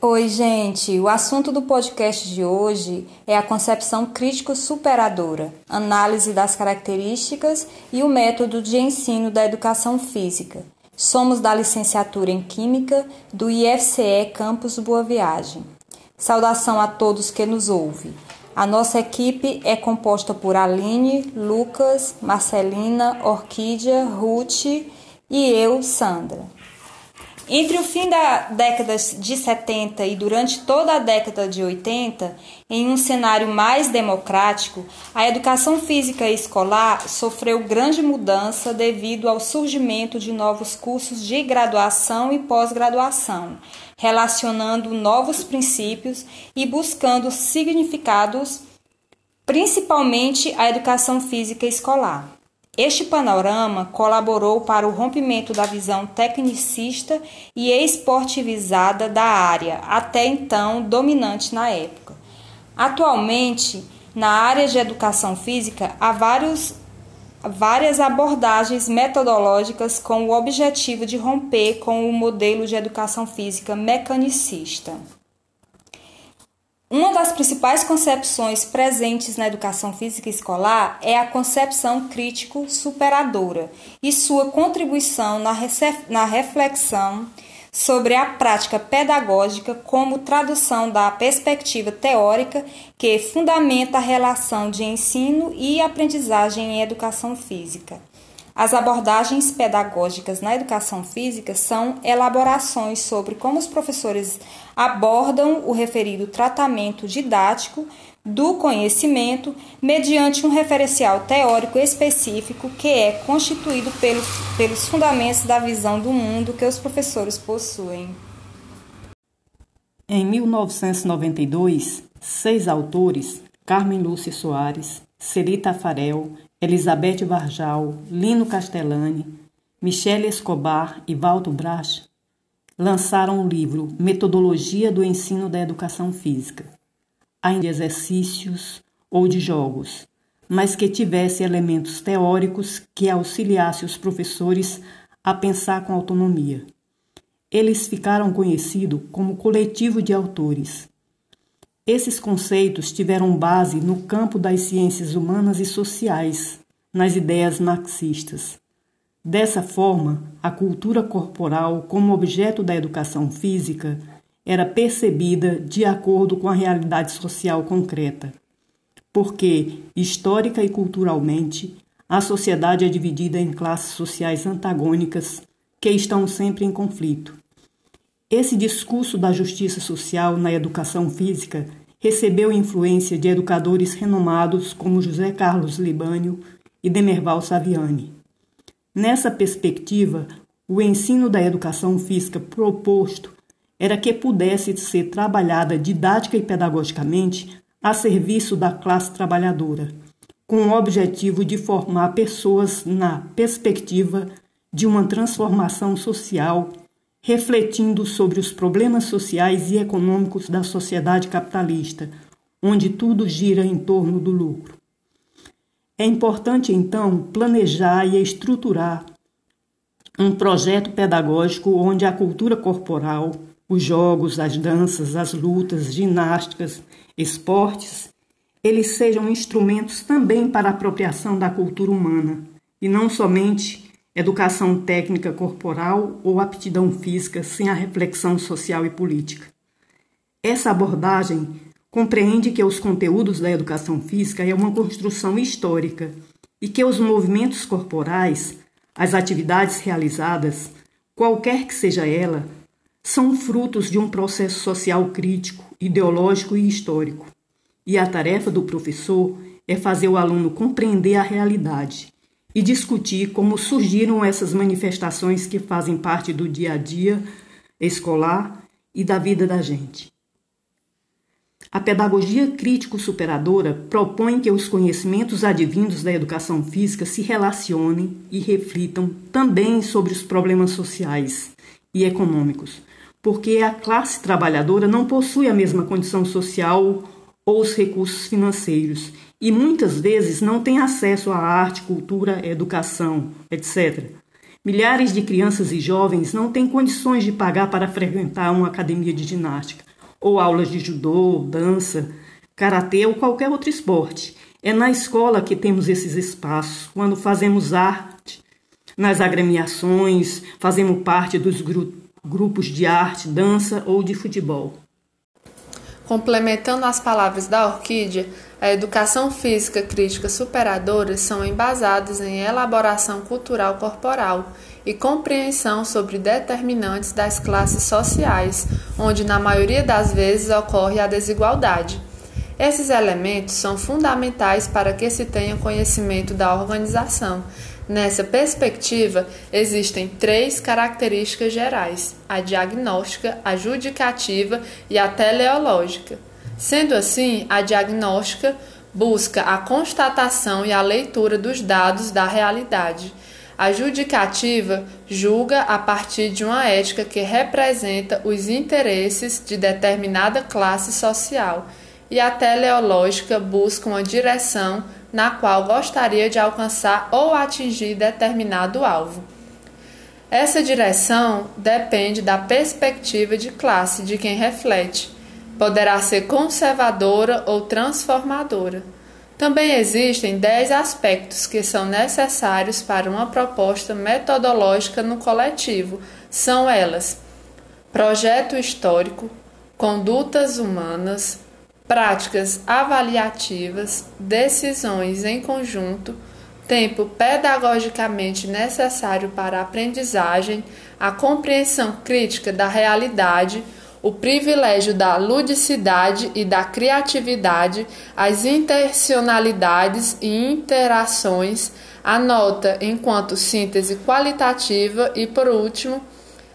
Oi, gente. O assunto do podcast de hoje é a concepção crítico-superadora, análise das características e o método de ensino da educação física. Somos da licenciatura em Química do IFCE Campus Boa Viagem. Saudação a todos que nos ouvem. A nossa equipe é composta por Aline, Lucas, Marcelina, Orquídea, Ruth e eu, Sandra. Entre o fim da década de 70 e durante toda a década de 80, em um cenário mais democrático, a educação física escolar sofreu grande mudança devido ao surgimento de novos cursos de graduação e pós-graduação, relacionando novos princípios e buscando significados, principalmente a educação física escolar. Este panorama colaborou para o rompimento da visão tecnicista e esportivizada da área, até então dominante na época. Atualmente, na área de educação física, há vários, várias abordagens metodológicas com o objetivo de romper com o modelo de educação física mecanicista. Uma das principais concepções presentes na educação física escolar é a concepção crítico-superadora e sua contribuição na, reflexão sobre a prática pedagógica como tradução da perspectiva teórica que fundamenta a relação de ensino e aprendizagem em educação física. As abordagens pedagógicas na educação física são elaborações sobre como os professores abordam o referido tratamento didático do conhecimento mediante um referencial teórico específico que é constituído pelos, pelos fundamentos da visão do mundo que os professores possuem. Em 1992, seis autores, Carmen Lúcia Soares, Celita Farel, Elizabeth Varjal, Lino Castellani, Michele Escobar e Walter Brach lançaram o livro Metodologia do Ensino da Educação Física, ainda de exercícios ou de jogos, mas que tivesse elementos teóricos que auxiliasse os professores a pensar com autonomia. Eles ficaram conhecidos como coletivo de autores. Esses conceitos tiveram base no campo das ciências humanas e sociais, nas ideias marxistas. Dessa forma, a cultura corporal, como objeto da educação física, era percebida de acordo com a realidade social concreta. Porque, histórica e culturalmente, a sociedade é dividida em classes sociais antagônicas que estão sempre em conflito. Esse discurso da justiça social na educação física recebeu influência de educadores renomados como José Carlos Libânio e Demerval Saviani. Nessa perspectiva, o ensino da educação física proposto era que pudesse ser trabalhada didática e pedagogicamente a serviço da classe trabalhadora, com o objetivo de formar pessoas na perspectiva de uma transformação social refletindo sobre os problemas sociais e econômicos da sociedade capitalista, onde tudo gira em torno do lucro. É importante, então, planejar e estruturar um projeto pedagógico onde a cultura corporal, os jogos, as danças, as lutas, ginásticas, esportes, eles sejam instrumentos também para a apropriação da cultura humana e não somente educação técnica corporal ou aptidão física sem a reflexão social e política. Essa abordagem compreende que os conteúdos da educação física é uma construção histórica e que os movimentos corporais, as atividades realizadas, qualquer que seja ela, são frutos de um processo social crítico, ideológico e histórico. E a tarefa do professor é fazer o aluno compreender a realidade e discutir como surgiram essas manifestações que fazem parte do dia a dia escolar e da vida da gente. A pedagogia crítico-superadora propõe que os conhecimentos advindos da educação física se relacionem e reflitam também sobre os problemas sociais e econômicos, porque a classe trabalhadora não possui a mesma condição social ou os recursos financeiros e muitas vezes não tem acesso à arte, cultura, educação, etc. Milhares de crianças e jovens não têm condições de pagar para frequentar uma academia de ginástica, ou aulas de judô, dança, karatê ou qualquer outro esporte. É na escola que temos esses espaços, quando fazemos arte, nas agremiações, fazemos parte dos gru grupos de arte, dança ou de futebol. Complementando as palavras da Orquídea, a educação física crítica superadora são embasadas em elaboração cultural corporal e compreensão sobre determinantes das classes sociais, onde na maioria das vezes ocorre a desigualdade. Esses elementos são fundamentais para que se tenha conhecimento da organização. Nessa perspectiva, existem três características gerais: a diagnóstica, a judicativa e a teleológica. Sendo assim, a diagnóstica busca a constatação e a leitura dos dados da realidade. A judicativa julga a partir de uma ética que representa os interesses de determinada classe social, e a teleológica busca uma direção na qual gostaria de alcançar ou atingir determinado alvo. Essa direção depende da perspectiva de classe de quem reflete Poderá ser conservadora ou transformadora. Também existem dez aspectos que são necessários para uma proposta metodológica no coletivo. São elas: projeto histórico, condutas humanas, práticas avaliativas, decisões em conjunto, tempo pedagogicamente necessário para a aprendizagem, a compreensão crítica da realidade o privilégio da ludicidade e da criatividade, as intencionalidades e interações, a nota enquanto síntese qualitativa e, por último,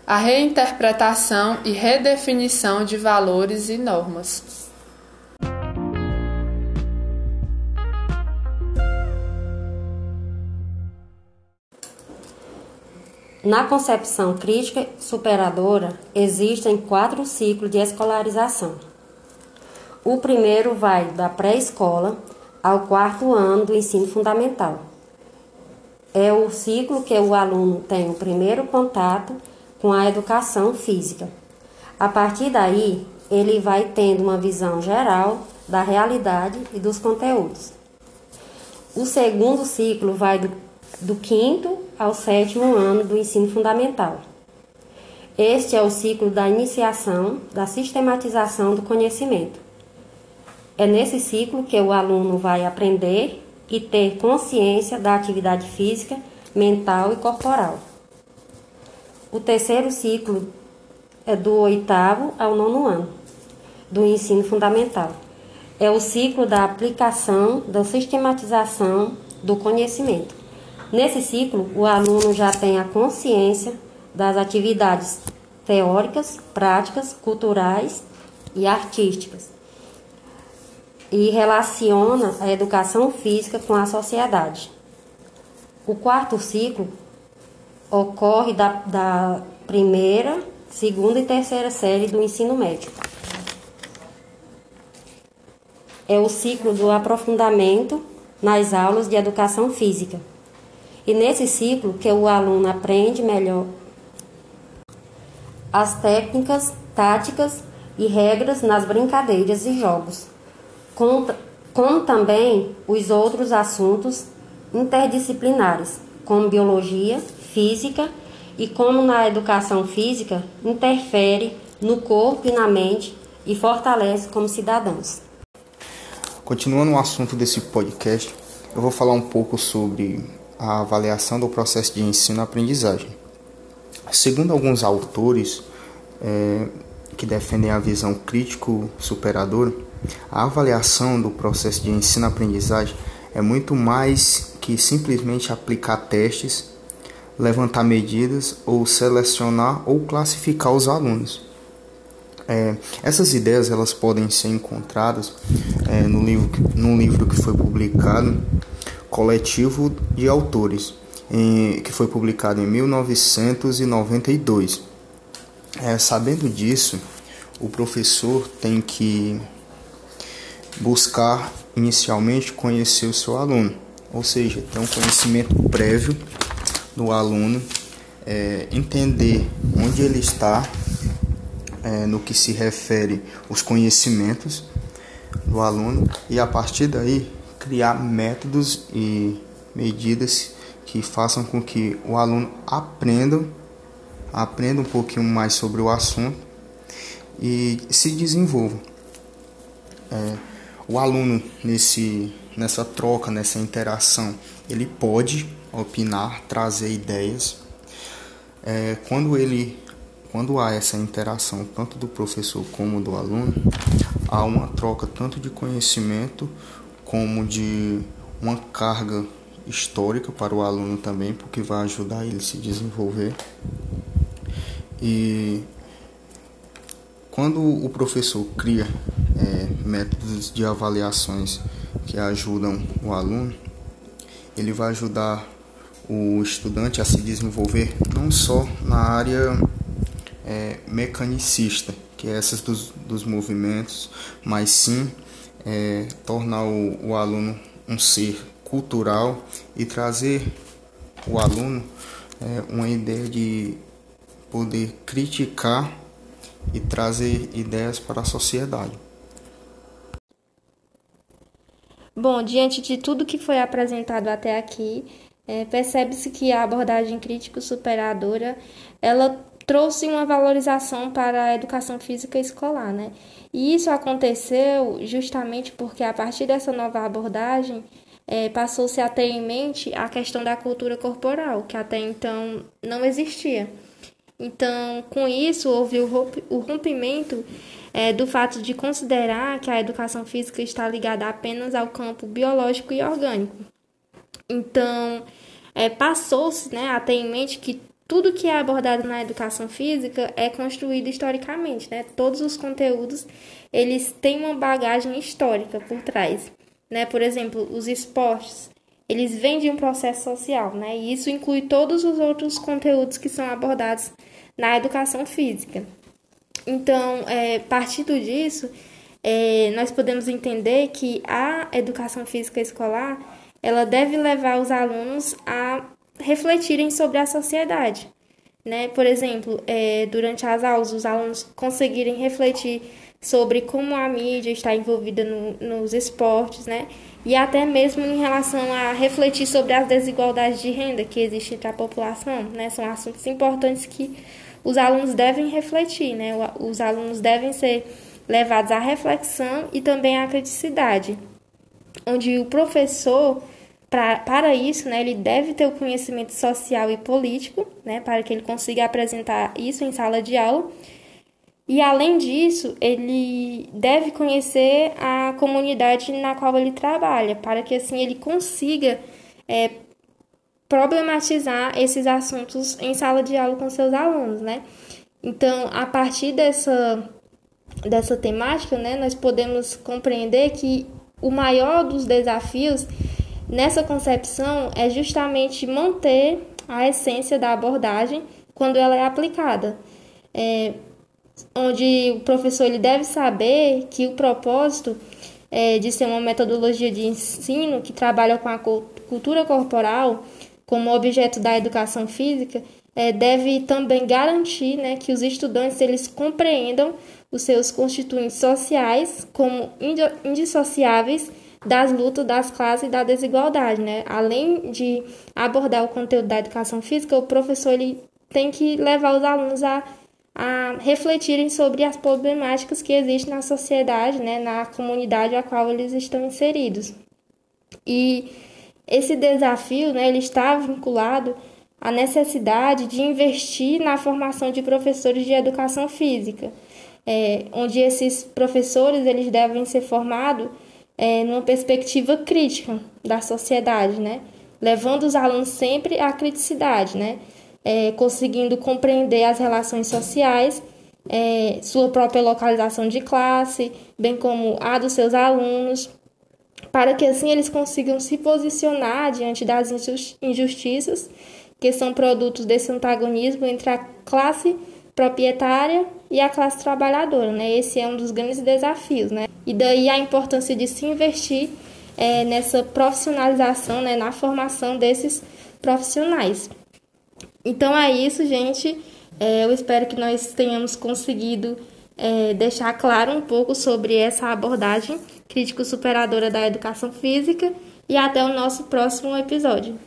a reinterpretação e redefinição de valores e normas. Na concepção crítica superadora, existem quatro ciclos de escolarização. O primeiro vai da pré-escola ao quarto ano do ensino fundamental. É o ciclo que o aluno tem o primeiro contato com a educação física. A partir daí, ele vai tendo uma visão geral da realidade e dos conteúdos. O segundo ciclo vai do, do quinto ao sétimo ano do ensino fundamental. Este é o ciclo da iniciação, da sistematização do conhecimento. É nesse ciclo que o aluno vai aprender e ter consciência da atividade física, mental e corporal. O terceiro ciclo é do oitavo ao nono ano do ensino fundamental. É o ciclo da aplicação, da sistematização do conhecimento. Nesse ciclo, o aluno já tem a consciência das atividades teóricas, práticas, culturais e artísticas e relaciona a educação física com a sociedade. O quarto ciclo ocorre da, da primeira, segunda e terceira série do ensino médio. É o ciclo do aprofundamento nas aulas de educação física. E nesse ciclo que o aluno aprende melhor as técnicas, táticas e regras nas brincadeiras e jogos, como, como também os outros assuntos interdisciplinares, como biologia, física e como na educação física interfere no corpo e na mente e fortalece como cidadãos. Continuando o assunto desse podcast, eu vou falar um pouco sobre a avaliação do processo de ensino-aprendizagem. Segundo alguns autores é, que defendem a visão crítico-superadora, a avaliação do processo de ensino-aprendizagem é muito mais que simplesmente aplicar testes, levantar medidas ou selecionar ou classificar os alunos. É, essas ideias elas podem ser encontradas é, no, livro, no livro que foi publicado coletivo de autores, em, que foi publicado em 1992. É, sabendo disso, o professor tem que buscar inicialmente conhecer o seu aluno, ou seja, ter um conhecimento prévio do aluno é, entender onde ele está é, no que se refere os conhecimentos do aluno e a partir daí criar métodos e medidas que façam com que o aluno aprenda aprenda um pouquinho mais sobre o assunto e se desenvolva. É, o aluno nesse nessa troca, nessa interação, ele pode opinar, trazer ideias. É, quando ele quando há essa interação tanto do professor como do aluno, há uma troca tanto de conhecimento como de uma carga histórica para o aluno também, porque vai ajudar ele a se desenvolver. E quando o professor cria é, métodos de avaliações que ajudam o aluno, ele vai ajudar o estudante a se desenvolver não só na área é, mecanicista, que é essas dos, dos movimentos, mas sim é, tornar o, o aluno um ser cultural e trazer o aluno é, uma ideia de poder criticar e trazer ideias para a sociedade. Bom, diante de tudo que foi apresentado até aqui, é, percebe-se que a abordagem crítico-superadora ela trouxe uma valorização para a educação física escolar, né? E isso aconteceu justamente porque a partir dessa nova abordagem é, passou-se a ter em mente a questão da cultura corporal, que até então não existia. Então, com isso, houve o rompimento é, do fato de considerar que a educação física está ligada apenas ao campo biológico e orgânico. Então, é, passou-se né, a ter em mente que tudo que é abordado na educação física é construído historicamente, né? Todos os conteúdos, eles têm uma bagagem histórica por trás, né? Por exemplo, os esportes, eles vêm de um processo social, né? E isso inclui todos os outros conteúdos que são abordados na educação física. Então, é, partindo disso, é, nós podemos entender que a educação física escolar, ela deve levar os alunos a refletirem sobre a sociedade. Né? Por exemplo, é, durante as aulas, os alunos conseguirem refletir sobre como a mídia está envolvida no, nos esportes, né? E até mesmo em relação a refletir sobre as desigualdades de renda que existem entre a população, né? São assuntos importantes que os alunos devem refletir, né? Os alunos devem ser levados à reflexão e também à criticidade, onde o professor Pra, para isso, né, ele deve ter o conhecimento social e político, né, para que ele consiga apresentar isso em sala de aula. E além disso, ele deve conhecer a comunidade na qual ele trabalha, para que assim ele consiga é, problematizar esses assuntos em sala de aula com seus alunos, né? Então, a partir dessa, dessa temática, né, nós podemos compreender que o maior dos desafios nessa concepção é justamente manter a essência da abordagem quando ela é aplicada. É, onde o professor ele deve saber que o propósito é, de ser uma metodologia de ensino que trabalha com a cultura corporal como objeto da educação física é, deve também garantir né, que os estudantes eles compreendam os seus constituintes sociais como indissociáveis das lutas das classes e da desigualdade, né? Além de abordar o conteúdo da educação física, o professor ele tem que levar os alunos a, a refletirem sobre as problemáticas que existem na sociedade, né? Na comunidade a qual eles estão inseridos. E esse desafio, né? Ele está vinculado à necessidade de investir na formação de professores de educação física, é, onde esses professores eles devem ser formados é, numa perspectiva crítica da sociedade, né? Levando os alunos sempre à criticidade, né? É, conseguindo compreender as relações sociais, é, sua própria localização de classe, bem como a dos seus alunos, para que assim eles consigam se posicionar diante das injustiças que são produtos desse antagonismo entre a classe proprietária e a classe trabalhadora, né? Esse é um dos grandes desafios, né? E daí a importância de se investir é, nessa profissionalização, né? Na formação desses profissionais. Então é isso, gente. É, eu espero que nós tenhamos conseguido é, deixar claro um pouco sobre essa abordagem crítico-superadora da educação física e até o nosso próximo episódio.